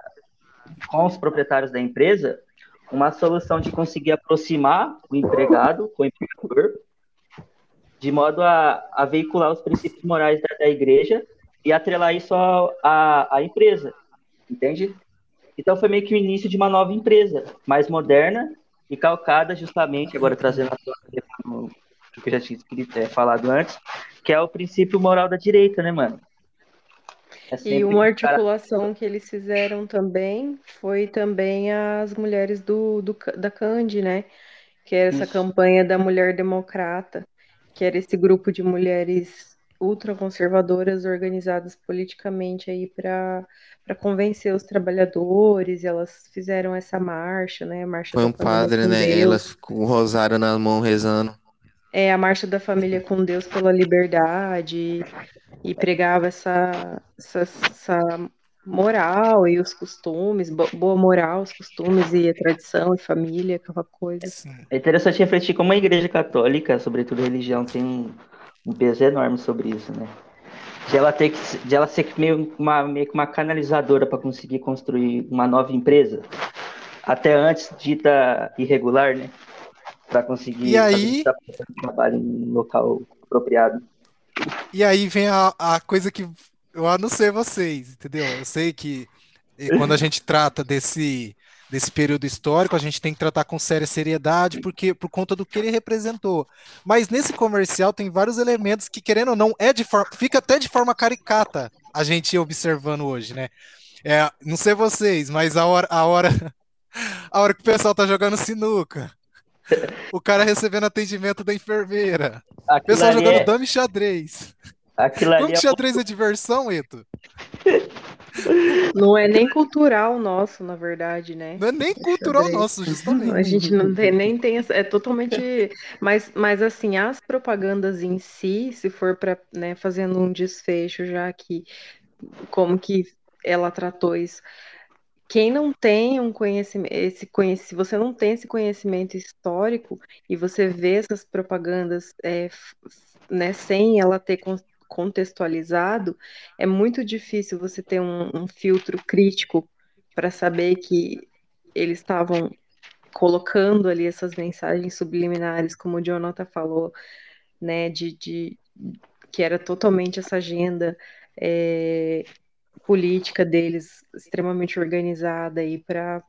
com os proprietários da empresa uma solução de conseguir aproximar o empregado com o empregador, de modo a, a veicular os princípios morais da, da igreja e atrelar isso à, empresa, entende? Então foi meio que o início de uma nova empresa, mais moderna e calcada justamente, agora trazendo a que eu já tinha escrito, é, falado antes, que é o princípio moral da direita, né, mano? É E uma o cara- articulação que eles fizeram também foi também as mulheres do, do da Candi, né? Que era essa Isso. campanha da Mulher Democrata, que era esse grupo de mulheres ultraconservadoras organizadas politicamente aí para para convencer os trabalhadores, e elas fizeram essa marcha, né? Marcha Foi um padre, né? Deus. Elas com o rosário na mão rezando. É a marcha da família com Deus pela liberdade e pregava essa, essa, essa moral e os costumes, bo- boa moral, os costumes e a tradição e família, aquela coisa. É interessante refletir como a Igreja Católica, sobretudo a religião, tem um, um peso enorme sobre isso, né? De ela ter que, de ela ser meio uma, meio que uma canalizadora para conseguir construir uma nova empresa, até antes dita irregular, né? Para conseguir E aí- trabalho em um local apropriado. E aí vem a, a coisa que eu não sei vocês, entendeu? Eu sei que quando a gente trata desse, desse período histórico, a gente tem que tratar com séria seriedade, porque por conta do que ele representou. Mas nesse comercial tem vários elementos que, querendo ou não, é de forma, fica até de forma caricata a gente observando hoje, né? É, não sei vocês, mas a hora, a hora, a hora que o pessoal tá jogando sinuca, o cara recebendo atendimento da enfermeira, o Aquilo pessoal jogando é, dame xadrez. aquilo ali é xadrez é diversão, Eto? Não é nem cultural nosso, na verdade, né? Não é nem cultural Xadrez. nosso, justamente. A gente não tem, nem tem, essa- é totalmente, mas, mas assim, as propagandas em si, se for para, né, fazendo um desfecho já que, como que ela tratou isso, quem não tem um conhecimento, esse conhec- se você não tem esse conhecimento histórico e você vê essas propagandas, é, né, sem ela ter con- contextualizado, é muito difícil você ter um, um filtro crítico para saber que eles estavam colocando ali essas mensagens subliminares, como o Jonathan falou, né, de, de que era totalmente essa agenda é, política deles extremamente organizada aí para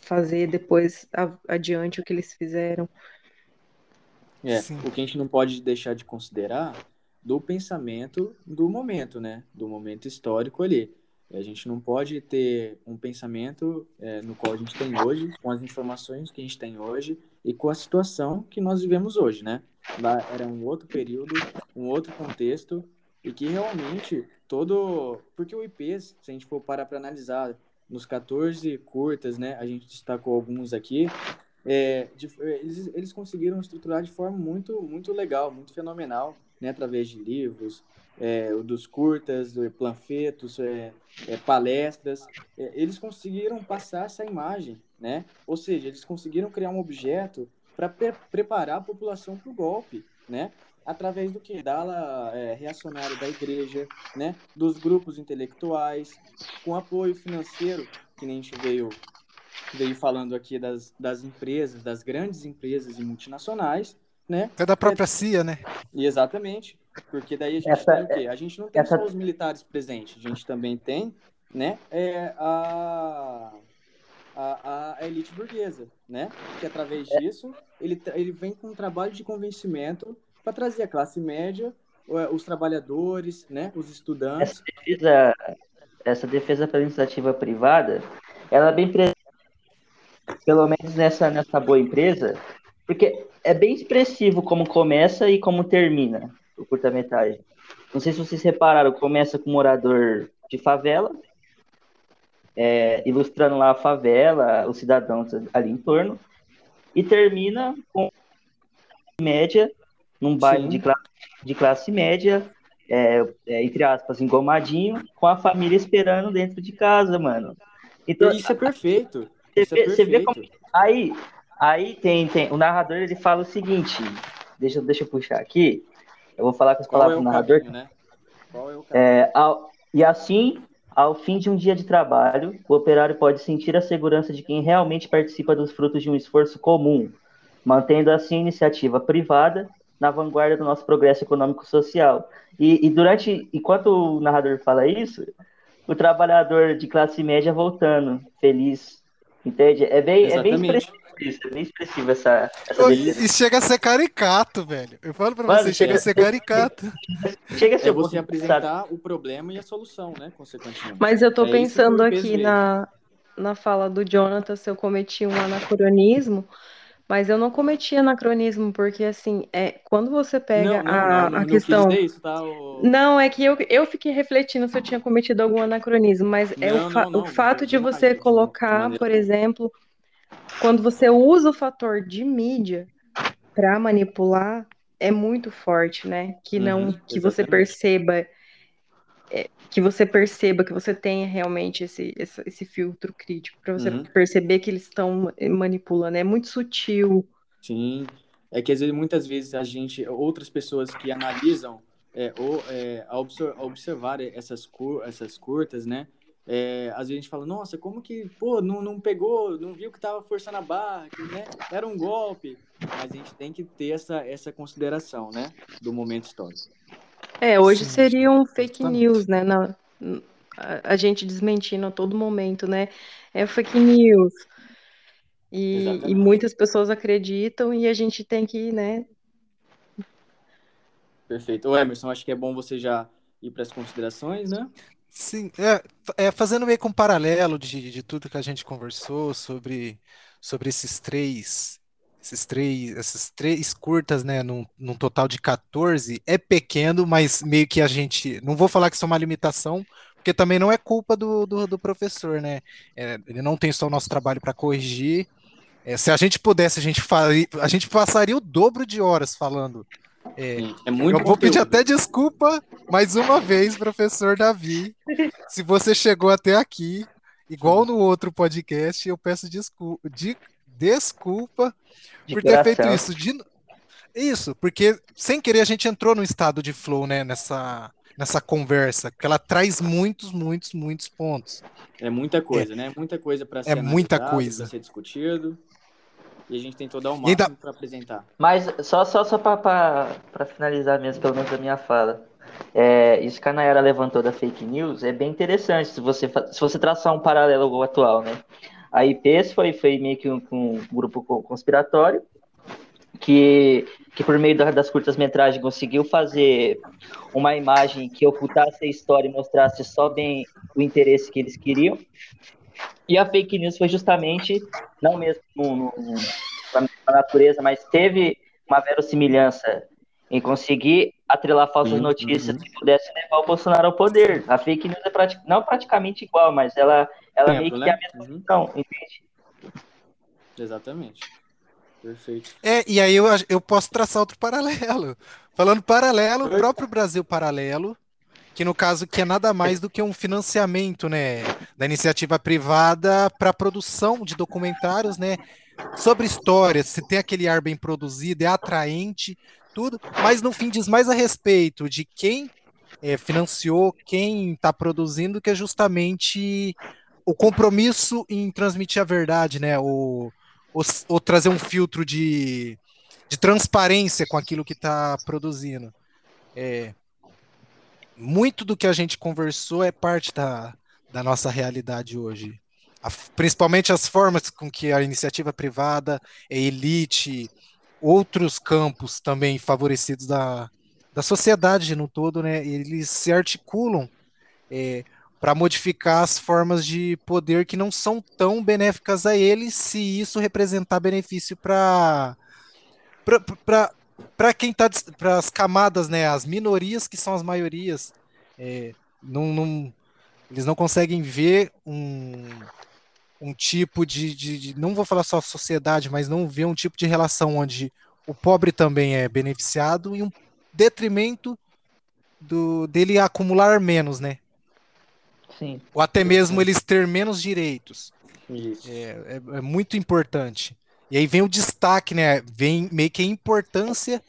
fazer depois adiante o que eles fizeram. É, Sim. o que a gente não pode deixar de considerar do pensamento do momento, né? Do momento histórico ali. A gente não pode ter um pensamento é, no qual a gente tem hoje, com as informações que a gente tem hoje e com a situação que nós vivemos hoje, né? Lá era um outro período, um outro contexto e que realmente todo... Porque o IPs, se a gente for parar para analisar, nos 14 curtas, né? A gente destacou alguns aqui, é, de- eles, eles conseguiram estruturar de forma muito, muito legal, muito fenomenal, né, através de livros, é, dos curtas, é, panfletos, é, é, palestras. É, eles conseguiram passar essa imagem, né? Ou seja, eles conseguiram criar um objeto para preparar a população para o golpe, né? Através do que? Da ala é, reacionária da igreja, né? Dos grupos intelectuais, com apoio financeiro, que nem a gente veio veio falando aqui das, das empresas, das grandes empresas e multinacionais, né? Até da própria CIA, né? E exatamente, porque daí a gente Essa- tem o quê? A gente não tem essa- só os militares presentes, a gente também tem, né, é, a, a, a elite burguesa, né? Que através disso ele, ele vem com um trabalho de convencimento para trazer a classe média é, os trabalhadores, né, os estudantes. Essa defesa, essa defesa pela iniciativa privada, ela é bem presente, pelo menos nessa, nessa boa empresa, porque é bem expressivo como começa e como termina o curta-metragem. Não sei se vocês repararam, começa com um morador de favela, é, ilustrando lá a favela, os cidadãos ali em torno, e termina com média, num bairro de classe, de classe média, é, é, entre aspas, engomadinho, com a família esperando dentro de casa, mano. Então, isso é perfeito. Você, isso é vê, perfeito. você vê como. Aí, aí tem, tem. O narrador ele fala o seguinte. Deixa, deixa eu puxar aqui. Eu vou falar com as palavras é o do narrador. caminho, né? Qual é o caminho? É, ao- e assim, ao fim de um dia de trabalho, o operário pode sentir a segurança de quem realmente participa dos frutos de um esforço comum, mantendo assim a iniciativa privada na vanguarda do nosso progresso econômico-social. E, e durante, enquanto o narrador fala isso, o trabalhador de classe média voltando, feliz, entende? É bem, é bem expressivo isso, é bem expressivo essa, essa. E chega a ser caricato, velho. Eu falo pra Mano, você, chega a ser caricato. Chega a ser É um pouco você engraçado. apresentar o problema e a solução, né? Consequentemente. Mas eu tô É pensando aqui na, na fala do Jonathan se eu cometi um anacronismo, mas eu não cometi anacronismo, porque assim, é, quando você pega não, a, não, não, a questão. isso, tá? O... Não, é que eu, eu fiquei refletindo se eu tinha cometido algum anacronismo, mas é o, fa- o fato de você colocar, por exemplo, quando você usa o fator de mídia para manipular, é muito forte, né? Que não, Uhum, que você exatamente. perceba, é, que você perceba, que você tenha realmente esse, esse, esse filtro crítico para você Uhum. perceber que eles estão manipulando. É muito sutil. Sim, é que às vezes, muitas vezes a gente, outras pessoas que analisam é, ou é, observar essas, cur, essas curtas, né? É, às vezes a gente fala, nossa, como que, pô, não, não pegou, não viu que tava forçando a barra, que, né? Era um golpe. Mas a gente tem que ter essa, essa consideração, né? Do momento histórico. É, hoje Sim, seria um fake exatamente. news, né? Na, a, a gente desmentindo a todo momento, né? É fake news. E, e muitas pessoas acreditam e a gente tem que, né? Perfeito. Ô, Emerson, acho que é bom você já ir para as considerações, né? Sim, é, é, fazendo meio com um paralelo de, de tudo que a gente conversou sobre, sobre esses três, esses três, esses três curtas, né, num, num total de 14, é pequeno, mas meio que a gente, não vou falar que isso é uma limitação, porque também não é culpa do, do, do professor, né? É, ele não tem só o nosso trabalho para corrigir. É, se a gente pudesse, a gente faria, a gente passaria o dobro de horas falando. É, é muito eu vou pedir conteúdo. até desculpa mais uma vez, professor Davi. Se você chegou até aqui, igual no outro podcast, eu peço desculpa, de, desculpa De por ter feito isso. De, isso, porque sem querer a gente entrou no estado de flow, né, nessa, nessa conversa, que ela traz muitos, muitos, muitos pontos. É muita coisa, né? Muita coisa para ser muita analisado, coisa. para ser discutido. E a gente tentou dar o ainda- máximo para apresentar. Mas só, só, só para finalizar mesmo, pelo menos a minha fala. É, isso que a Nayara levantou da fake news é bem interessante se você, se você traçar um paralelo ao atual, né? A IPs foi, foi meio que um, um grupo co- conspiratório que, que por meio da- das curtas-metragens conseguiu fazer uma imagem que ocultasse a história e mostrasse só bem o interesse que eles queriam. E a fake news foi justamente, não mesmo no, no, na natureza, mas teve uma verossimilhança em conseguir atrelar falsas Sim, notícias uhum. que pudessem levar o Bolsonaro ao poder. A fake news é não praticamente igual, mas ela, ela meio Exemplo, que é a né? mesma Uhum, função, entende? Exatamente. Perfeito. É, e aí eu, eu posso traçar outro paralelo. Falando paralelo, o próprio Brasil Paralelo, que no caso que é nada mais do que um financiamento, né, da iniciativa privada para produção de documentários, né, sobre histórias. Você tem aquele ar bem produzido, é atraente, tudo, mas no fim diz mais a respeito de quem é, financiou, quem está produzindo, que é justamente o compromisso em transmitir a verdade, né, o, o, o trazer um filtro de, de transparência com aquilo que está produzindo. É, muito do que a gente conversou é parte da, da nossa realidade hoje. A- principalmente as formas com que a iniciativa privada, a elite, outros campos também favorecidos da, da sociedade no todo, né? Eles se articulam é, para modificar as formas de poder que não são tão benéficas a eles, se isso representar benefício para para quem está para as camadas, né, as minorias que são as maiorias, é, não, não, eles não conseguem ver um, um tipo de, de, de, não vou falar só sociedade, mas não ver um tipo de relação onde o pobre também é beneficiado e um detrimento do, dele acumular menos, né? Sim. Ou até mesmo eles ter menos direitos. Isso. É, é, é muito importante. E aí vem o destaque, né? Vem meio que a importância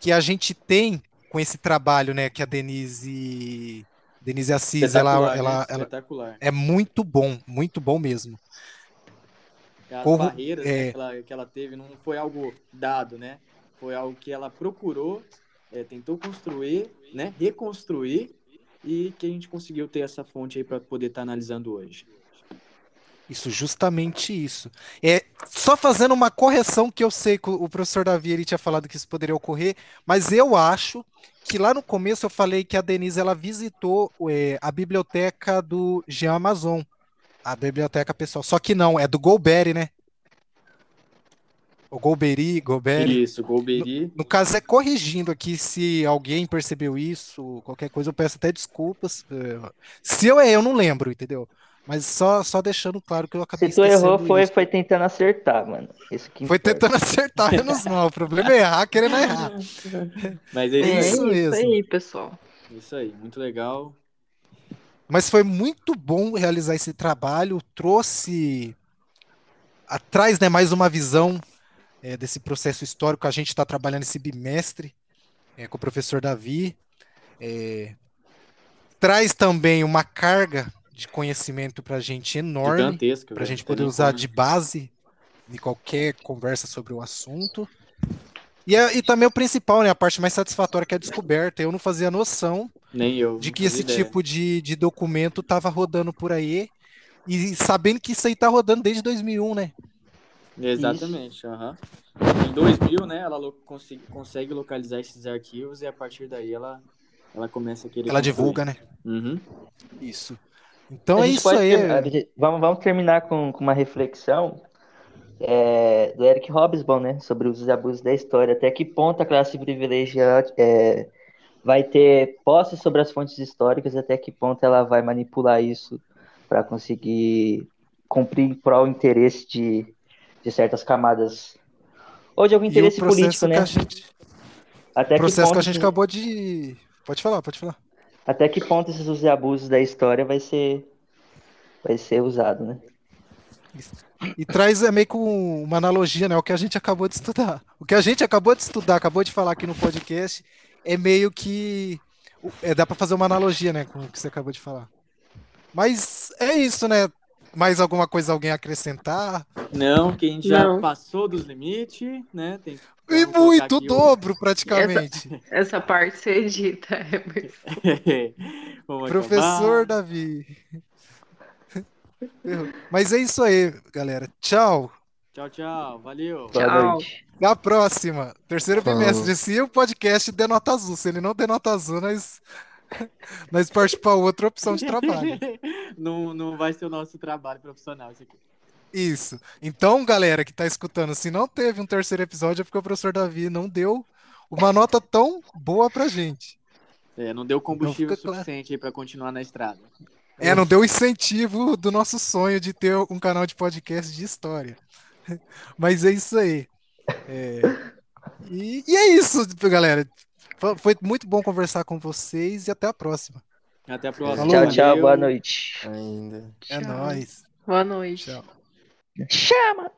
que a gente tem com esse trabalho, né? Que a Denise, Denise Assis, ela, Espetacular, ela, né? ela é muito bom, muito bom mesmo. As Como- barreiras né, é. que, ela, que ela teve não foi algo dado, né? Foi algo que ela procurou, é, tentou construir, né? Reconstruir e que a gente conseguiu ter essa fonte aí para poder estar analisando hoje. Isso, justamente isso. É só fazendo uma correção que eu sei que o o professor Davi ele tinha falado que isso poderia ocorrer, mas eu acho que lá no começo eu falei que a Denise ela visitou é, a biblioteca do Jean Amazon, a biblioteca pessoal. Só que não, é do Golbery, né? O Golbery, Golbery. Isso, Golbery. No caso, é corrigindo aqui se alguém percebeu isso, qualquer coisa, eu peço até desculpas. Se eu é, eu não lembro, entendeu? Mas só, só deixando claro que eu acabei Se tu errou, foi, isso. foi tentando acertar, mano. Isso que Foi importa. tentando acertar, menos mal. O problema é errar, querendo errar. Mas é É isso, isso isso, mesmo. aí, pessoal. isso aí, muito legal. Mas foi muito bom realizar esse trabalho, trouxe atrás, né, mais uma visão é, desse processo histórico a gente está trabalhando esse bimestre é, com o professor Davi. É, traz também uma carga de conhecimento para a gente enorme, para a gente poder usar de base em qualquer conversa sobre o assunto. E, é- e também o principal, né, a parte mais satisfatória que é a descoberta. Eu não fazia noção Nem eu. de que esse ideia. tipo de, de documento estava rodando por aí e sabendo que isso aí tá rodando desde 2001, né? Exatamente, aham. Em 2000, né, ela lo- consi- consegue localizar esses arquivos e a partir daí ela, ela começa a querer Ela construir. divulga, né? Uhum. Isso. Então A é isso aí. ter- vamos, vamos terminar com, com uma reflexão é, do Eric Hobsbawm, né? Sobre os abusos da história. Até que ponto a classe privilegiada é, vai ter posse sobre as fontes históricas, até que ponto ela vai manipular isso para conseguir cumprir em prol interesse de, de certas camadas. Ou de algum o interesse político, que né? gente, Até que processo que ponto a gente que- acabou de. Pode falar, pode falar. Até que ponto esses usos e abusos da história vai ser, vai ser usado, né? E traz é meio com uma analogia, né? O que a gente acabou de estudar. O que a gente acabou de estudar, acabou de falar aqui no podcast, é meio que. É, dá para fazer uma analogia, né? Com o que você acabou de falar. Mas é isso, né? Mais alguma coisa alguém acrescentar? Não, que a gente já Não. passou dos limites, né? Tem, E muito, o dobro, praticamente. Essa parte você edita. Vamos Professor acabar. Davi. Mas é isso aí, galera. Tchau. Tchau, tchau. Valeu. Tchau. Até a próxima. Terceiro bimestre. Se o podcast der nota azul, se ele não der nota azul, nós, nós partimos para outra opção de trabalho. não, não vai ser o nosso trabalho profissional isso aqui. Isso. Então, galera que tá escutando, se não teve um terceiro episódio, é porque o professor Davi não deu uma nota tão boa pra gente. É, não deu combustível claro. suficiente aí para continuar na estrada. É, não deu incentivo do nosso sonho de ter um canal de podcast de história. Mas é isso aí. É, E, e é isso, galera. Foi- muito bom conversar com vocês e até a próxima. Até a próxima. Falou. Tchau, tchau. Valeu. Boa noite. Ainda. É Tchau. nóis. Boa noite. Tchau. Chama!